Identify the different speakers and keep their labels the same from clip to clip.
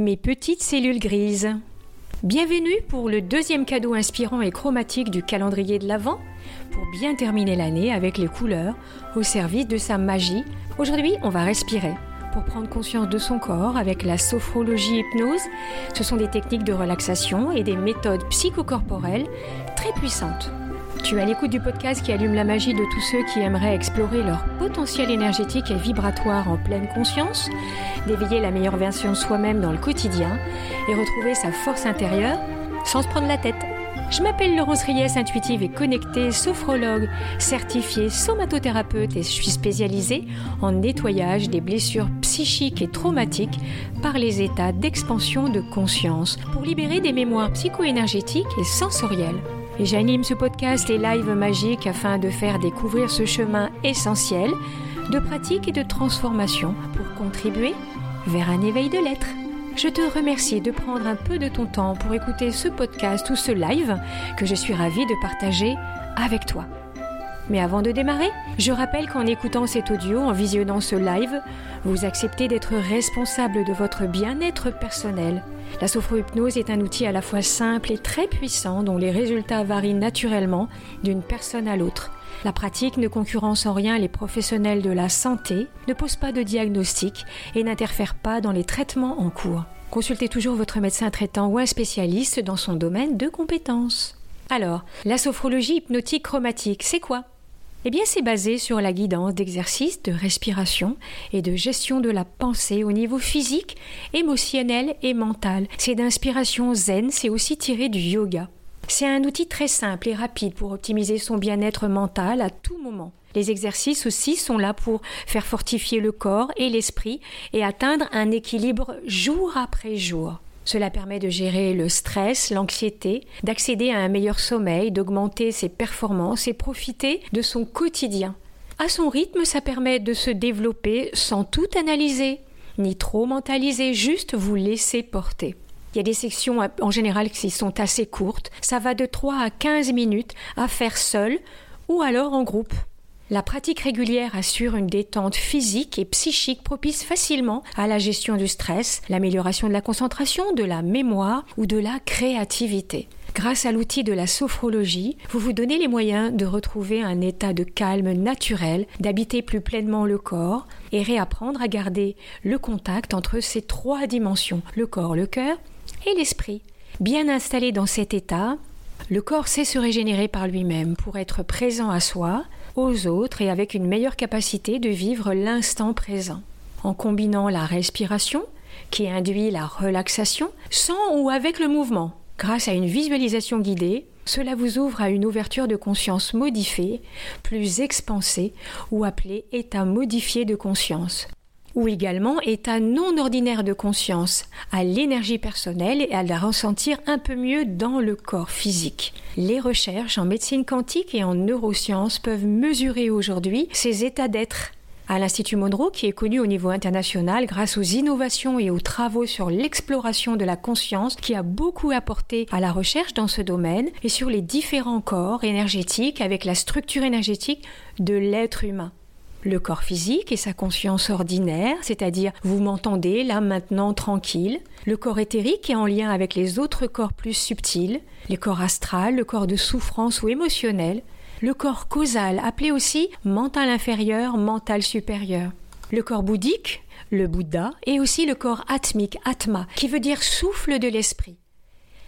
Speaker 1: Mes petites cellules grises. Bienvenue pour le deuxième cadeau inspirant et chromatique du calendrier de l'Avent pour bien terminer l'année avec les couleurs au service de sa magie. Aujourd'hui, on va respirer pour prendre conscience de son corps avec la sophrologie hypnose. Ce sont des techniques de relaxation et des méthodes psychocorporelles très puissantes. Tu as l'écoute du podcast qui allume la magie de tous ceux qui aimeraient explorer leur potentiel énergétique et vibratoire en pleine conscience, d'éveiller la meilleure version de soi-même dans le quotidien et retrouver sa force intérieure sans se prendre la tête. Je m'appelle Laurence Ries, intuitive et connectée, sophrologue, certifiée somatothérapeute et je suis spécialisée en nettoyage des blessures psychiques et traumatiques par les états d'expansion de conscience pour libérer des mémoires psycho-énergétiques et sensorielles. Et j'anime ce podcast et live magique afin de faire découvrir ce chemin essentiel de pratique et de transformation pour contribuer vers un éveil de l'être. Je te remercie de prendre un peu de ton temps pour écouter ce podcast ou ce live que je suis ravie de partager avec toi. Mais avant de démarrer, je rappelle qu'en écoutant cet audio, en visionnant ce live, vous acceptez d'être responsable de votre bien-être personnel. La sophrohypnose est un outil à la fois simple et très puissant dont les résultats varient naturellement d'une personne à l'autre. La pratique ne concurrence en rien les professionnels de la santé, ne pose pas de diagnostic et n'interfère pas dans les traitements en cours. Consultez toujours votre médecin traitant ou un spécialiste dans son domaine de compétences. Alors, la sophrologie hypnotique chromatique, c'est quoi? Eh bien, c'est basé sur la guidance d'exercices de respiration et de gestion de la pensée au niveau physique, émotionnel et mental. C'est d'inspiration zen, c'est aussi tiré du yoga. C'est un outil très simple et rapide pour optimiser son bien-être mental à tout moment. Les exercices aussi sont là pour faire fortifier le corps et l'esprit et atteindre un équilibre jour après jour. Cela permet de gérer le stress, l'anxiété, d'accéder à un meilleur sommeil, d'augmenter ses performances et profiter de son quotidien. À son rythme, ça permet de se développer sans tout analyser, ni trop mentaliser, juste vous laisser porter. Il y a des sections en général qui sont assez courtes, ça va de 3 à 15 minutes à faire seul ou alors en groupe. La pratique régulière assure une détente physique et psychique propice facilement à la gestion du stress, l'amélioration de la concentration, de la mémoire ou de la créativité. Grâce à l'outil de la sophrologie, vous vous donnez les moyens de retrouver un état de calme naturel, d'habiter plus pleinement le corps et réapprendre à garder le contact entre ces trois dimensions, le corps, le cœur et l'esprit. Bien installé dans cet état, le corps sait se régénérer par lui-même pour être présent à soi, aux autres et avec une meilleure capacité de vivre l'instant présent. En combinant la respiration, qui induit la relaxation, sans ou avec le mouvement, grâce à une visualisation guidée, cela vous ouvre à une ouverture de conscience modifiée, plus expansée, ou appelée état modifié de conscience ou également état non ordinaire de conscience, à l'énergie personnelle et à la ressentir un peu mieux dans le corps physique. Les recherches en médecine quantique et en neurosciences peuvent mesurer aujourd'hui ces états d'être. À l'Institut Monroe, qui est connu au niveau international grâce aux innovations et aux travaux sur l'exploration de la conscience, qui a beaucoup apporté à la recherche dans ce domaine et sur les différents corps énergétiques avec la structure énergétique de l'être humain le corps physique et sa conscience ordinaire, c'est-à-dire vous m'entendez là maintenant tranquille, le corps éthérique est en lien avec les autres corps plus subtils, les corps astral, le corps de souffrance ou émotionnel, le corps causal, appelé aussi mental inférieur, mental supérieur, le corps bouddhique, le Bouddha, et aussi le corps atmique, Atma, qui veut dire souffle de l'esprit.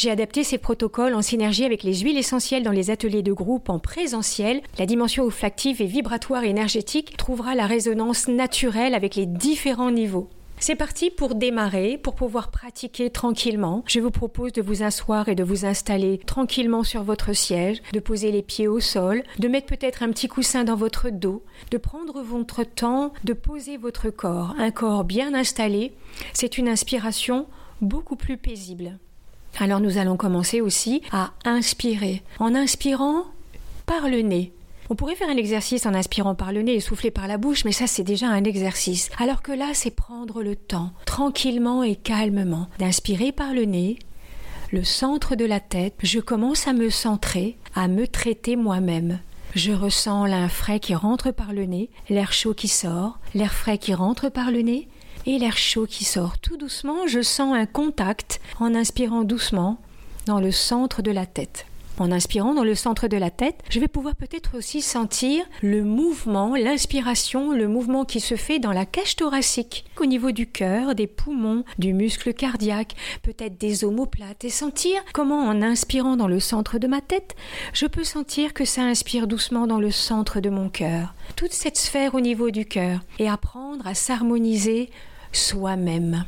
Speaker 1: J'ai adapté ces protocoles en synergie avec les huiles essentielles dans les ateliers de groupe en présentiel. La dimension olfactive et vibratoire énergétique trouvera la résonance naturelle avec les différents niveaux. C'est parti pour démarrer, pour pouvoir pratiquer tranquillement. Je vous propose de vous asseoir et de vous installer tranquillement sur votre siège, de poser les pieds au sol, de mettre peut-être un petit coussin dans votre dos, de prendre votre temps, de poser votre corps. Un corps bien installé, c'est une inspiration beaucoup plus paisible. Alors nous allons commencer aussi à inspirer. En inspirant par le nez. On pourrait faire un exercice en inspirant par le nez et souffler par la bouche, mais ça c'est déjà un exercice. Alors que là c'est prendre le temps, tranquillement et calmement, d'inspirer par le nez, le centre de la tête, je commence à me centrer, à me traiter moi-même. Je ressens l'air frais qui rentre par le nez, l'air chaud qui sort, l'air frais qui rentre par le nez, et l'air chaud qui sort tout doucement. Je sens un contact en inspirant doucement dans le centre de la tête. En inspirant dans le centre de la tête, je vais pouvoir peut-être aussi sentir le mouvement, l'inspiration, le mouvement qui se fait dans la cage thoracique, au niveau du cœur, des poumons, du muscle cardiaque, peut-être des omoplates, et sentir comment en inspirant dans le centre de ma tête, je peux sentir que ça inspire doucement dans le centre de mon cœur, toute cette sphère au niveau du cœur, et apprendre à s'harmoniser soi-même.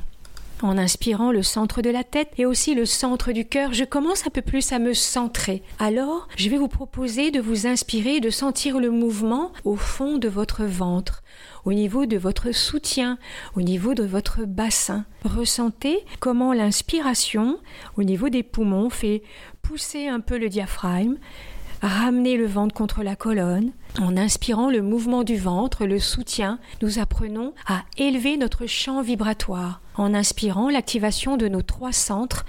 Speaker 1: En inspirant le centre de la tête et aussi le centre du cœur, je commence un peu plus à me centrer. Alors, je vais vous proposer de vous inspirer de sentir le mouvement au fond de votre ventre, au niveau de votre soutien, au niveau de votre bassin. Ressentez comment l'inspiration, au niveau des poumons, fait pousser un peu le diaphragme, ramener le ventre contre la colonne. En inspirant le mouvement du ventre, le soutien, nous apprenons à élever notre champ vibratoire. En inspirant l'activation de nos trois centres,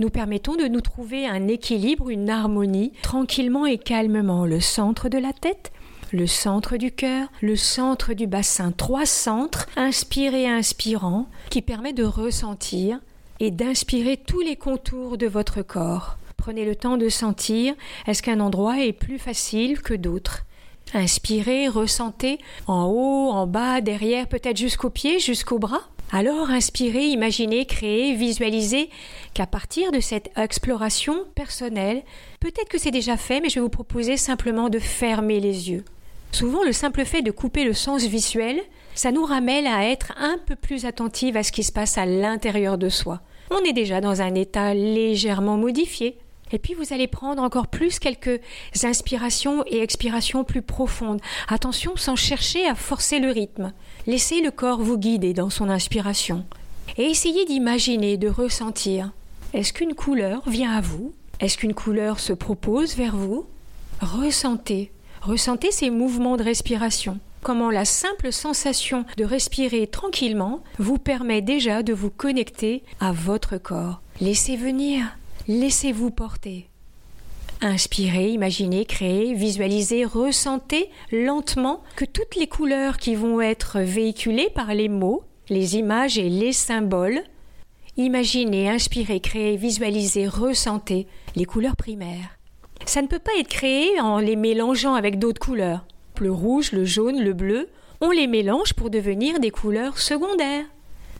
Speaker 1: nous permettons de nous trouver un équilibre, une harmonie, tranquillement et calmement. Le centre de la tête, le centre du cœur, le centre du bassin. Trois centres, inspirés et inspirant, qui permettent de ressentir et d'inspirer tous les contours de votre corps. Prenez le temps de sentir est-ce qu'un endroit est plus facile que d'autres? Inspirez, ressentez en haut, en bas, derrière, peut-être jusqu'aux pieds, jusqu'aux bras. Alors inspirez, imaginez, créez, visualisez qu'à partir de cette exploration personnelle, peut-être que c'est déjà fait, mais je vais vous proposer simplement de fermer les yeux. Souvent, le simple fait de couper le sens visuel, ça nous ramène à être un peu plus attentive à ce qui se passe à l'intérieur de soi. On est déjà dans un état légèrement modifié. Et puis vous allez prendre encore plus quelques inspirations et expirations plus profondes. Attention sans chercher à forcer le rythme. Laissez le corps vous guider dans son inspiration. Et essayez d'imaginer, de ressentir. Est-ce qu'une couleur vient à vous? Est-ce qu'une couleur se propose vers vous? Ressentez. Ressentez ces mouvements de respiration. Comment la simple sensation de respirer tranquillement vous permet déjà de vous connecter à votre corps. Laissez venir Laissez-vous porter. Inspirez, imaginez, créez, visualisez, ressentez lentement que toutes les couleurs qui vont être véhiculées par les mots, les images et les symboles, imaginez, inspirez, créez, visualisez, ressentez les couleurs primaires. Ça ne peut pas être créé en les mélangeant avec d'autres couleurs. Le rouge, le jaune, le bleu, on les mélange pour devenir des couleurs secondaires.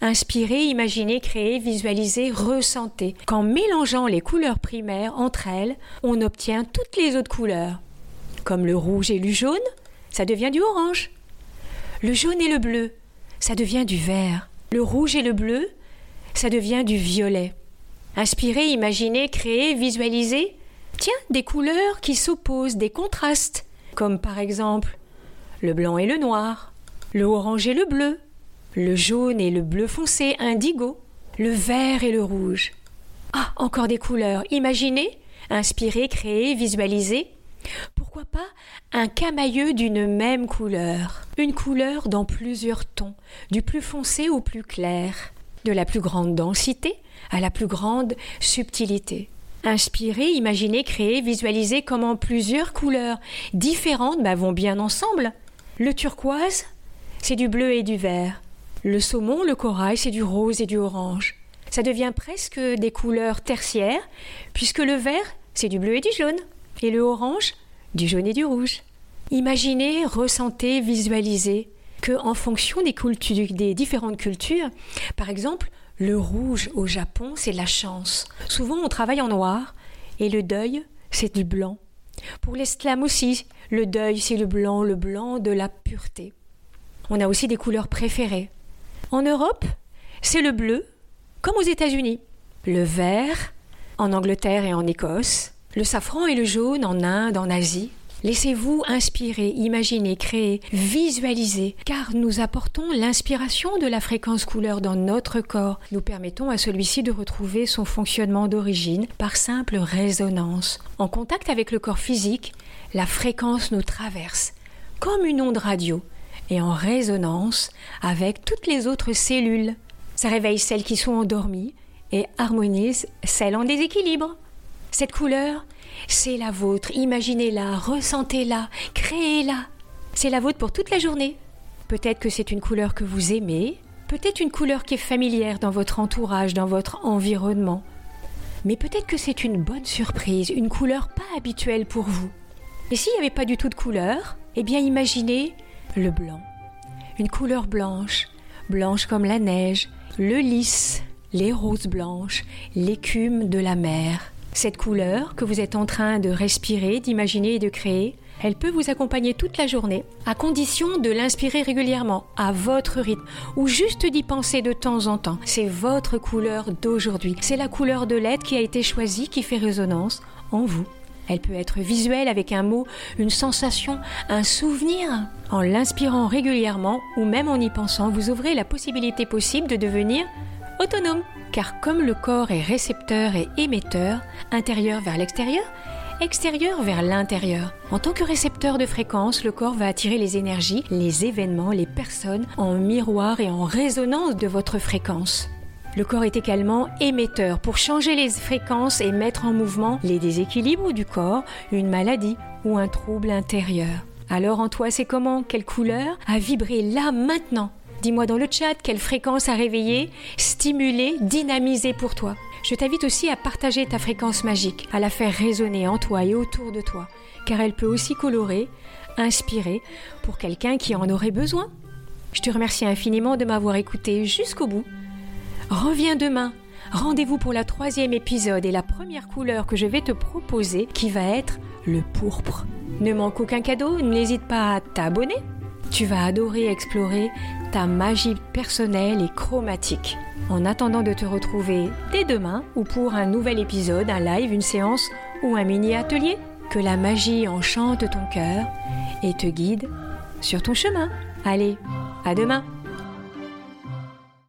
Speaker 1: Inspirez, imaginez, créez, visualisez, ressentez. Qu'en mélangeant les couleurs primaires entre elles, on obtient toutes les autres couleurs. Comme le rouge et le jaune, ça devient du orange. Le jaune et le bleu, ça devient du vert. Le rouge et le bleu, ça devient du violet. Inspirez, imaginez, créez, visualisez. Tiens, des couleurs qui s'opposent, des contrastes, comme par exemple le blanc et le noir, le orange et le bleu, le jaune et le bleu foncé indigo, le vert et le rouge. Ah, encore des couleurs. Imaginez, inspirez, créez, visualisez. Pourquoi pas un camailleux d'une même couleur, une couleur dans plusieurs tons, du plus foncé au plus clair, de la plus grande densité à la plus grande subtilité. Inspirez, imaginez, créez, visualisez comment plusieurs couleurs différentes bah, vont bien ensemble. Le turquoise, c'est du bleu et du vert. Le saumon, le corail, c'est du rose et du orange. Ça devient presque des couleurs tertiaires, puisque le vert, c'est du bleu et du jaune, et le orange, du jaune et du rouge. Imaginez, ressentez, visualisez que, en fonction des, différentes cultures, par exemple, le rouge au Japon, c'est la chance. Souvent, on travaille en noir, et le deuil, c'est du blanc. Pour l'islam aussi, le deuil, c'est le blanc, le blanc de la pureté. On a aussi des couleurs préférées. En Europe, c'est le bleu, comme aux États-Unis. Le vert, en Angleterre et en Écosse. Le safran et le jaune en Inde, en Asie. Laissez-vous inspirer, imaginer, créer, visualiser, car nous apportons l'inspiration de la fréquence couleur dans notre corps. Nous permettons à celui-ci de retrouver son fonctionnement d'origine par simple résonance. En contact avec le corps physique, la fréquence nous traverse, comme une onde radio et en résonance avec toutes les autres cellules. Ça réveille celles qui sont endormies et harmonise celles en déséquilibre. Cette couleur, c'est la vôtre. Imaginez-la, ressentez-la, créez-la. C'est la vôtre pour toute la journée. Peut-être que c'est une couleur que vous aimez, Peut-être une couleur qui est familière dans votre entourage, dans votre environnement. Mais peut-être que c'est une bonne surprise, une couleur pas habituelle pour vous. Et s'il n'y avait pas du tout de couleur, eh bien imaginez le blanc. Une couleur blanche, blanche comme la neige, le lys, les roses blanches, l'écume de la mer. Cette couleur que vous êtes en train de respirer, d'imaginer et de créer, elle peut vous accompagner toute la journée, à condition de l'inspirer régulièrement, à votre rythme, ou juste d'y penser de temps en temps. C'est votre couleur d'aujourd'hui. C'est la couleur de l'être qui a été choisie, qui fait résonance en vous. Elle peut être visuelle avec un mot, une sensation, un souvenir. En l'inspirant régulièrement ou même en y pensant, vous ouvrez la possibilité possible de devenir autonome. Car comme le corps est récepteur et émetteur, intérieur vers l'extérieur, extérieur vers l'intérieur. En tant que récepteur de fréquence, le corps va attirer les énergies, les événements, les personnes en miroir et en résonance de votre fréquence. Le corps est également émetteur pour changer les fréquences et mettre en mouvement les déséquilibres du corps, une maladie ou un trouble intérieur. Alors en toi, c'est comment? Quelle couleur a vibré là maintenant? Dis-moi dans le chat quelle fréquence a réveillé, stimulé, dynamisé pour toi? Je t'invite aussi à partager ta fréquence magique, à la faire résonner en toi et autour de toi, car elle peut aussi colorer, inspirer pour quelqu'un qui en aurait besoin. Je te remercie infiniment de m'avoir écouté jusqu'au bout. Reviens demain. Rendez-vous pour la troisième épisode et la première couleur que je vais te proposer qui va être le pourpre. Ne manque aucun cadeau, n'hésite pas à t'abonner. Tu vas adorer explorer ta magie personnelle et chromatique. En attendant de te retrouver dès demain ou pour un nouvel épisode, un live, une séance ou un mini atelier, que la magie enchante ton cœur et te guide sur ton chemin. Allez, à demain